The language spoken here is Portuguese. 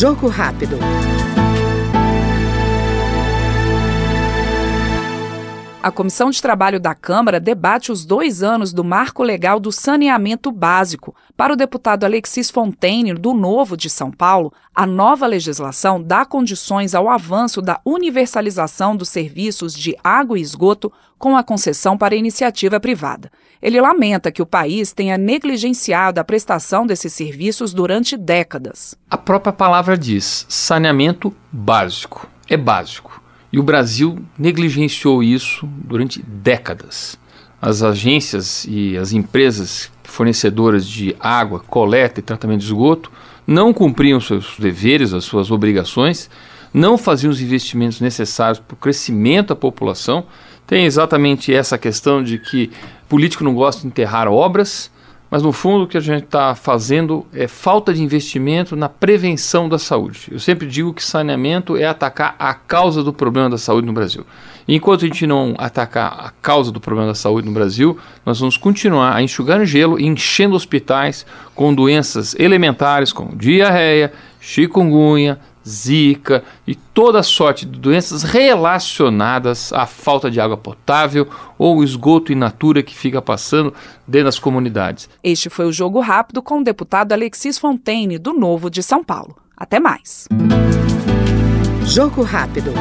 Jogo rápido. A Comissão de Trabalho da Câmara debate os dois anos do marco legal do saneamento básico. Para o deputado Alexis Fontaine, do Novo de São Paulo, a nova legislação dá condições ao avanço da universalização dos serviços de água e esgoto com a concessão para iniciativa privada. Ele lamenta que o país tenha negligenciado a prestação desses serviços durante décadas. A própria palavra diz saneamento básico. É básico. E o Brasil negligenciou isso durante décadas. As agências e as empresas fornecedoras de água, coleta e tratamento de esgoto não cumpriam seus deveres, as suas obrigações, não faziam os investimentos necessários para o crescimento da população. Tem exatamente essa questão de que político não gosta de enterrar obras, mas no fundo o que a gente está fazendo é falta de investimento na prevenção da saúde. Eu sempre digo que saneamento é atacar a causa do problema da saúde no Brasil. Enquanto a gente não atacar a causa do problema da saúde no Brasil, nós vamos continuar a enxugar gelo e enchendo hospitais com doenças elementares como diarreia, chikungunya, zika e toda sorte de doenças relacionadas à falta de água potável ou esgoto in natura que fica passando dentro das comunidades. Este foi o Jogo Rápido com o deputado Alexis Fontaine, do Novo de São Paulo. Até mais. Jogo Rápido.